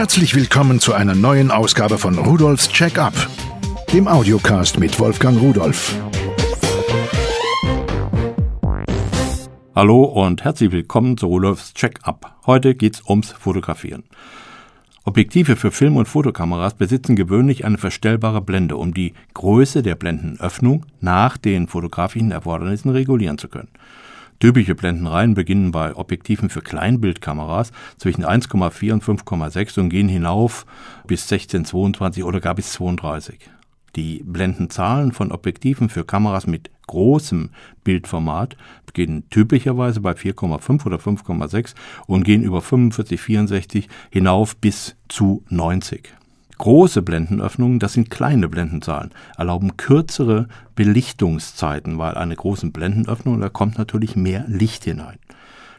Herzlich willkommen zu einer neuen Ausgabe von Rudolfs Check-up, dem Audiocast mit Wolfgang Rudolf. Hallo und herzlich willkommen zu Rudolfs Check-up. Heute geht's ums Fotografieren. Objektive für Film- und Fotokameras besitzen gewöhnlich eine verstellbare Blende, um die Größe der Blendenöffnung nach den fotografischen Erfordernissen regulieren zu können. Typische Blendenreihen beginnen bei Objektiven für Kleinbildkameras zwischen 1,4 und 5,6 und gehen hinauf bis 16, 22 oder gar bis 32. Die Blendenzahlen von Objektiven für Kameras mit großem Bildformat beginnen typischerweise bei 4,5 oder 5,6 und gehen über 45, 64 hinauf bis zu 90. Große Blendenöffnungen, das sind kleine Blendenzahlen, erlauben kürzere Belichtungszeiten, weil eine große Blendenöffnung, da kommt natürlich mehr Licht hinein.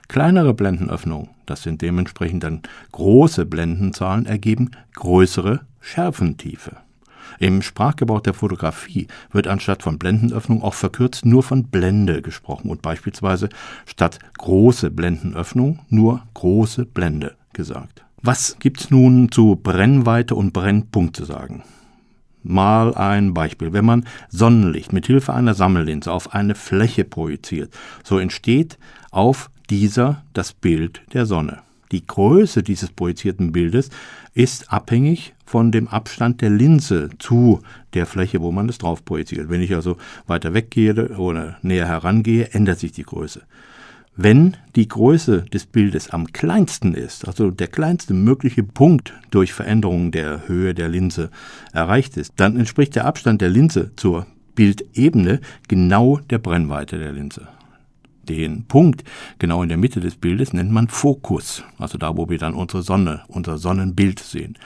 Kleinere Blendenöffnungen, das sind dementsprechend dann große Blendenzahlen, ergeben größere Schärfentiefe. Im Sprachgebrauch der Fotografie wird anstatt von Blendenöffnung auch verkürzt nur von Blende gesprochen und beispielsweise statt große Blendenöffnung nur große Blende gesagt. Was gibt's nun zu Brennweite und Brennpunkt zu sagen? Mal ein Beispiel. Wenn man Sonnenlicht mit Hilfe einer Sammellinse auf eine Fläche projiziert, so entsteht auf dieser das Bild der Sonne. Die Größe dieses projizierten Bildes ist abhängig von dem Abstand der Linse zu der Fläche, wo man es drauf projiziert. Wenn ich also weiter weggehe oder näher herangehe, ändert sich die Größe. Wenn die Größe des Bildes am kleinsten ist, also der kleinste mögliche Punkt durch Veränderungen der Höhe der Linse erreicht ist, dann entspricht der Abstand der Linse zur Bildebene genau der Brennweite der Linse. Den Punkt genau in der Mitte des Bildes nennt man Fokus, also da, wo wir dann unsere Sonne, unser Sonnenbild sehen.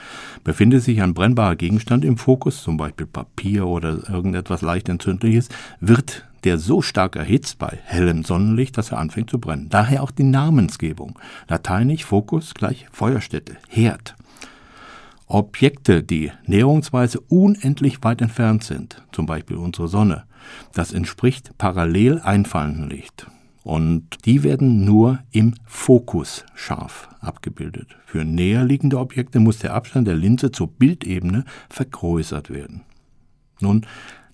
Befindet sich ein brennbarer Gegenstand im Fokus, zum Beispiel Papier oder irgendetwas leicht entzündliches, wird der so stark erhitzt bei hellem Sonnenlicht, dass er anfängt zu brennen. Daher auch die Namensgebung. Lateinisch Fokus gleich Feuerstätte, Herd. Objekte, die näherungsweise unendlich weit entfernt sind, zum Beispiel unsere Sonne, das entspricht parallel einfallendem Licht. Und die werden nur im Fokus scharf abgebildet. Für näher liegende Objekte muss der Abstand der Linse zur Bildebene vergrößert werden. Nun,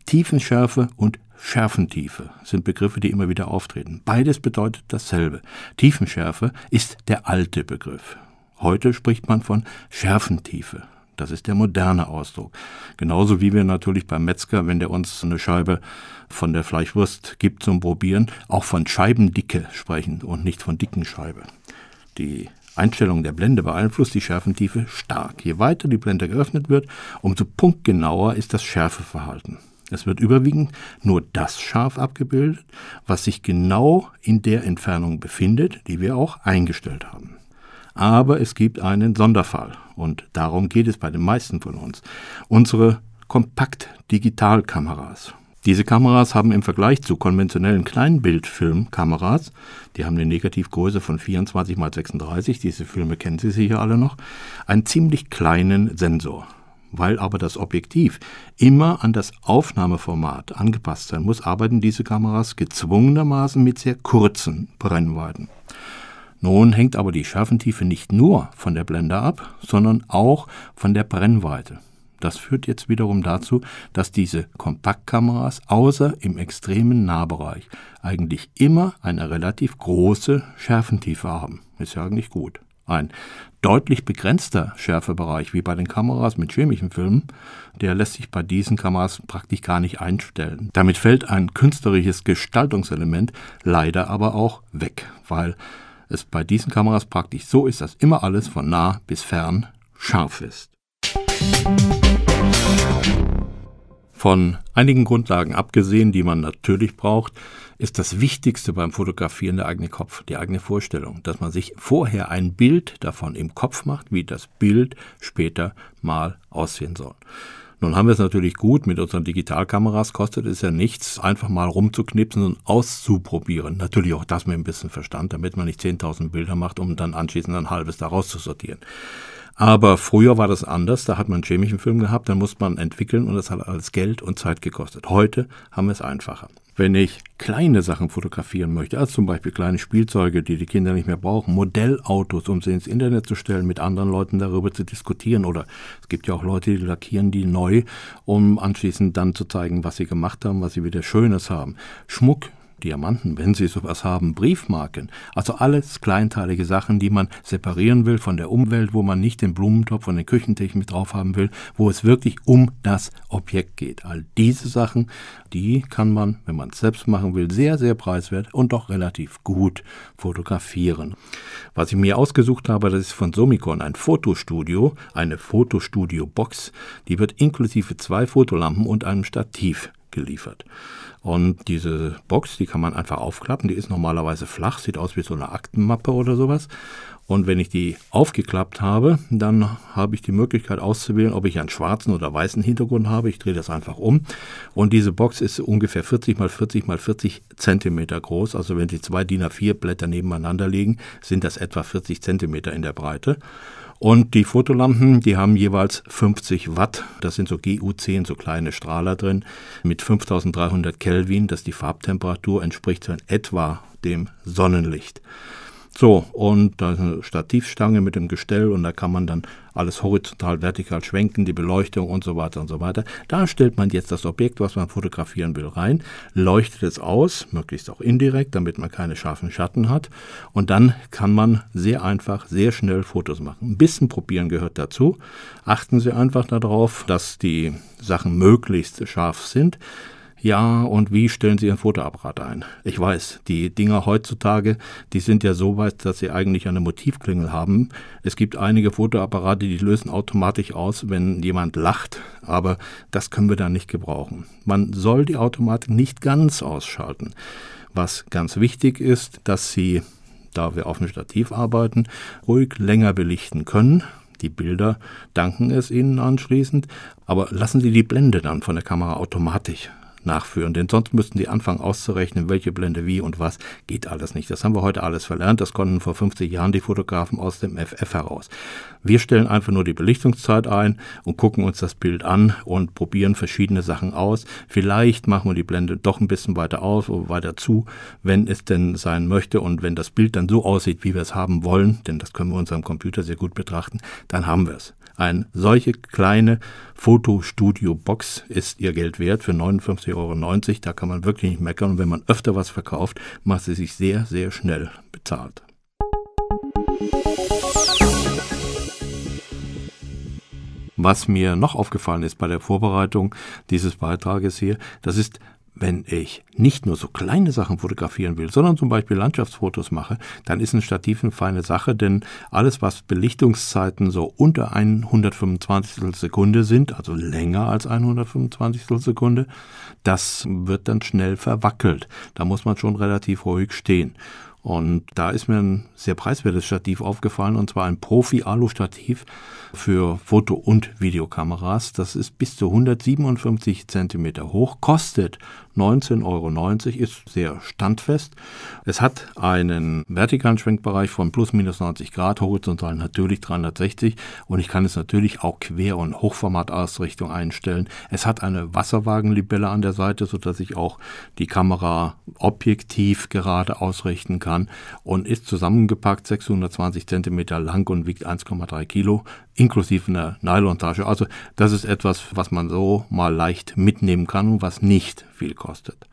Tiefenschärfe und Schärfentiefe sind Begriffe, die immer wieder auftreten. Beides bedeutet dasselbe. Tiefenschärfe ist der alte Begriff. Heute spricht man von Schärfentiefe. Das ist der moderne Ausdruck. Genauso wie wir natürlich beim Metzger, wenn der uns eine Scheibe von der Fleischwurst gibt zum Probieren, auch von Scheibendicke sprechen und nicht von dicken Scheibe. Die Einstellung der Blende beeinflusst die Schärfentiefe stark. Je weiter die Blende geöffnet wird, umso punktgenauer ist das Schärfeverhalten. Es wird überwiegend nur das scharf abgebildet, was sich genau in der Entfernung befindet, die wir auch eingestellt haben. Aber es gibt einen Sonderfall und darum geht es bei den meisten von uns. Unsere Kompakt-Digitalkameras. Diese Kameras haben im Vergleich zu konventionellen Kleinbildfilmkameras, die haben eine Negativgröße von 24 x 36, diese Filme kennen Sie sicher alle noch, einen ziemlich kleinen Sensor. Weil aber das Objektiv immer an das Aufnahmeformat angepasst sein muss, arbeiten diese Kameras gezwungenermaßen mit sehr kurzen Brennweiten. Nun hängt aber die Schärfentiefe nicht nur von der Blende ab, sondern auch von der Brennweite. Das führt jetzt wiederum dazu, dass diese Kompaktkameras außer im extremen Nahbereich eigentlich immer eine relativ große Schärfentiefe haben. Ist ja eigentlich gut. Ein deutlich begrenzter Schärfebereich, wie bei den Kameras mit chemischen Filmen, der lässt sich bei diesen Kameras praktisch gar nicht einstellen. Damit fällt ein künstlerisches Gestaltungselement leider aber auch weg, weil es bei diesen Kameras praktisch so ist, dass immer alles von nah bis fern scharf ist. Von einigen Grundlagen abgesehen, die man natürlich braucht, ist das Wichtigste beim Fotografieren der eigene Kopf, die eigene Vorstellung, dass man sich vorher ein Bild davon im Kopf macht, wie das Bild später mal aussehen soll. Nun haben wir es natürlich gut mit unseren Digitalkameras, kostet es ja nichts, einfach mal rumzuknipsen und auszuprobieren. Natürlich auch das mit ein bisschen Verstand, damit man nicht 10.000 Bilder macht, um dann anschließend ein halbes daraus zu sortieren. Aber früher war das anders, da hat man einen chemischen Film gehabt, dann musste man entwickeln und das hat alles Geld und Zeit gekostet. Heute haben wir es einfacher. Wenn ich kleine Sachen fotografieren möchte, als zum Beispiel kleine Spielzeuge, die die Kinder nicht mehr brauchen, Modellautos, um sie ins Internet zu stellen, mit anderen Leuten darüber zu diskutieren, oder es gibt ja auch Leute, die lackieren die neu, um anschließend dann zu zeigen, was sie gemacht haben, was sie wieder Schönes haben. Schmuck, Diamanten, wenn Sie sowas haben, Briefmarken. Also alles kleinteilige Sachen, die man separieren will von der Umwelt, wo man nicht den Blumentopf und den Küchentisch mit drauf haben will, wo es wirklich um das Objekt geht. All diese Sachen, die kann man, wenn man es selbst machen will, sehr, sehr preiswert und doch relativ gut fotografieren. Was ich mir ausgesucht habe, das ist von Somicon ein Fotostudio, eine Fotostudio-Box. Die wird inklusive zwei Fotolampen und einem Stativ geliefert. Und diese Box, die kann man einfach aufklappen. Die ist normalerweise flach, sieht aus wie so eine Aktenmappe oder sowas. Und wenn ich die aufgeklappt habe, dann habe ich die Möglichkeit auszuwählen, ob ich einen schwarzen oder weißen Hintergrund habe. Ich drehe das einfach um. Und diese Box ist ungefähr 40 mal 40 mal 40 Zentimeter groß. Also wenn Sie zwei DIN A4 Blätter nebeneinander legen, sind das etwa 40 Zentimeter in der Breite. Und die Fotolampen, die haben jeweils 50 Watt. Das sind so GU10, so kleine Strahler drin mit 5300 Kelvin. Das die Farbtemperatur, entspricht so in etwa dem Sonnenlicht. So, und da ist eine Stativstange mit dem Gestell und da kann man dann alles horizontal, vertikal schwenken, die Beleuchtung und so weiter und so weiter. Da stellt man jetzt das Objekt, was man fotografieren will, rein, leuchtet es aus, möglichst auch indirekt, damit man keine scharfen Schatten hat. Und dann kann man sehr einfach, sehr schnell Fotos machen. Ein bisschen probieren gehört dazu. Achten Sie einfach darauf, dass die Sachen möglichst scharf sind. Ja, und wie stellen Sie Ihren Fotoapparat ein? Ich weiß, die Dinger heutzutage, die sind ja so weit, dass sie eigentlich eine Motivklingel haben. Es gibt einige Fotoapparate, die lösen automatisch aus, wenn jemand lacht, aber das können wir da nicht gebrauchen. Man soll die Automatik nicht ganz ausschalten. Was ganz wichtig ist, dass Sie, da wir auf dem Stativ arbeiten, ruhig länger belichten können die Bilder danken es Ihnen anschließend, aber lassen Sie die Blende dann von der Kamera automatisch nachführen. Denn sonst müssten sie anfangen auszurechnen, welche Blende wie und was. Geht alles nicht. Das haben wir heute alles verlernt. Das konnten vor 50 Jahren die Fotografen aus dem FF heraus. Wir stellen einfach nur die Belichtungszeit ein und gucken uns das Bild an und probieren verschiedene Sachen aus. Vielleicht machen wir die Blende doch ein bisschen weiter aus oder weiter zu, wenn es denn sein möchte. Und wenn das Bild dann so aussieht, wie wir es haben wollen, denn das können wir unserem Computer sehr gut betrachten, dann haben wir es. Eine solche kleine Fotostudio-Box ist ihr Geld wert für 59,90 Euro. Da kann man wirklich nicht meckern. Und wenn man öfter was verkauft, macht sie sich sehr, sehr schnell bezahlt. Was mir noch aufgefallen ist bei der Vorbereitung dieses Beitrages hier, das ist wenn ich nicht nur so kleine Sachen fotografieren will, sondern zum Beispiel Landschaftsfotos mache, dann ist ein Stativ eine feine Sache, denn alles, was Belichtungszeiten so unter 125 Sekunde sind, also länger als 125 Sekunde, das wird dann schnell verwackelt. Da muss man schon relativ ruhig stehen. Und da ist mir ein sehr preiswertes Stativ aufgefallen, und zwar ein Profi-Alu-Stativ für Foto- und Videokameras. Das ist bis zu 157 Zentimeter hoch, kostet 19,90 Euro, ist sehr standfest. Es hat einen vertikalen Schwenkbereich von plus minus 90 Grad, horizontal natürlich 360 und ich kann es natürlich auch Quer- und Hochformatausrichtung einstellen. Es hat eine Wasserwagenlibelle an der Seite, sodass ich auch die Kamera objektiv gerade ausrichten kann und ist zusammengepackt 620 Zentimeter lang und wiegt 1,3 Kilo inklusive einer Nylontasche. Also das ist etwas, was man so mal leicht mitnehmen kann und was nicht viel kostet.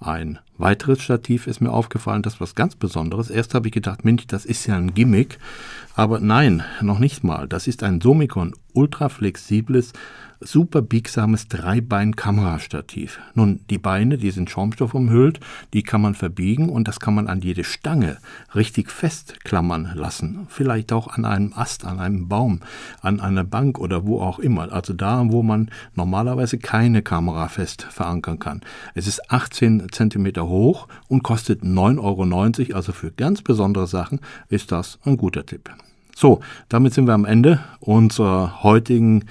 Ein weiteres Stativ ist mir aufgefallen, das was ganz Besonderes. Erst habe ich gedacht, Mensch, das ist ja ein Gimmick. Aber nein, noch nicht mal. Das ist ein Somicon ultraflexibles super biegsames Dreibein-Kamerastativ. Nun, die Beine, die sind Schaumstoff umhüllt, die kann man verbiegen und das kann man an jede Stange richtig festklammern lassen. Vielleicht auch an einem Ast, an einem Baum, an einer Bank oder wo auch immer. Also da, wo man normalerweise keine Kamera fest verankern kann. Es ist 18 cm hoch und kostet 9,90 Euro. Also für ganz besondere Sachen ist das ein guter Tipp. So, damit sind wir am Ende unserer heutigen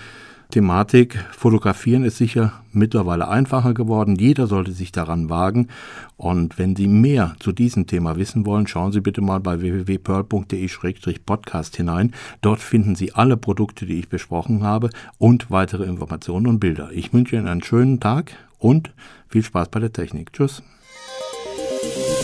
Thematik. Fotografieren ist sicher mittlerweile einfacher geworden. Jeder sollte sich daran wagen. Und wenn Sie mehr zu diesem Thema wissen wollen, schauen Sie bitte mal bei www.pearl.de-podcast hinein. Dort finden Sie alle Produkte, die ich besprochen habe und weitere Informationen und Bilder. Ich wünsche Ihnen einen schönen Tag und viel Spaß bei der Technik. Tschüss.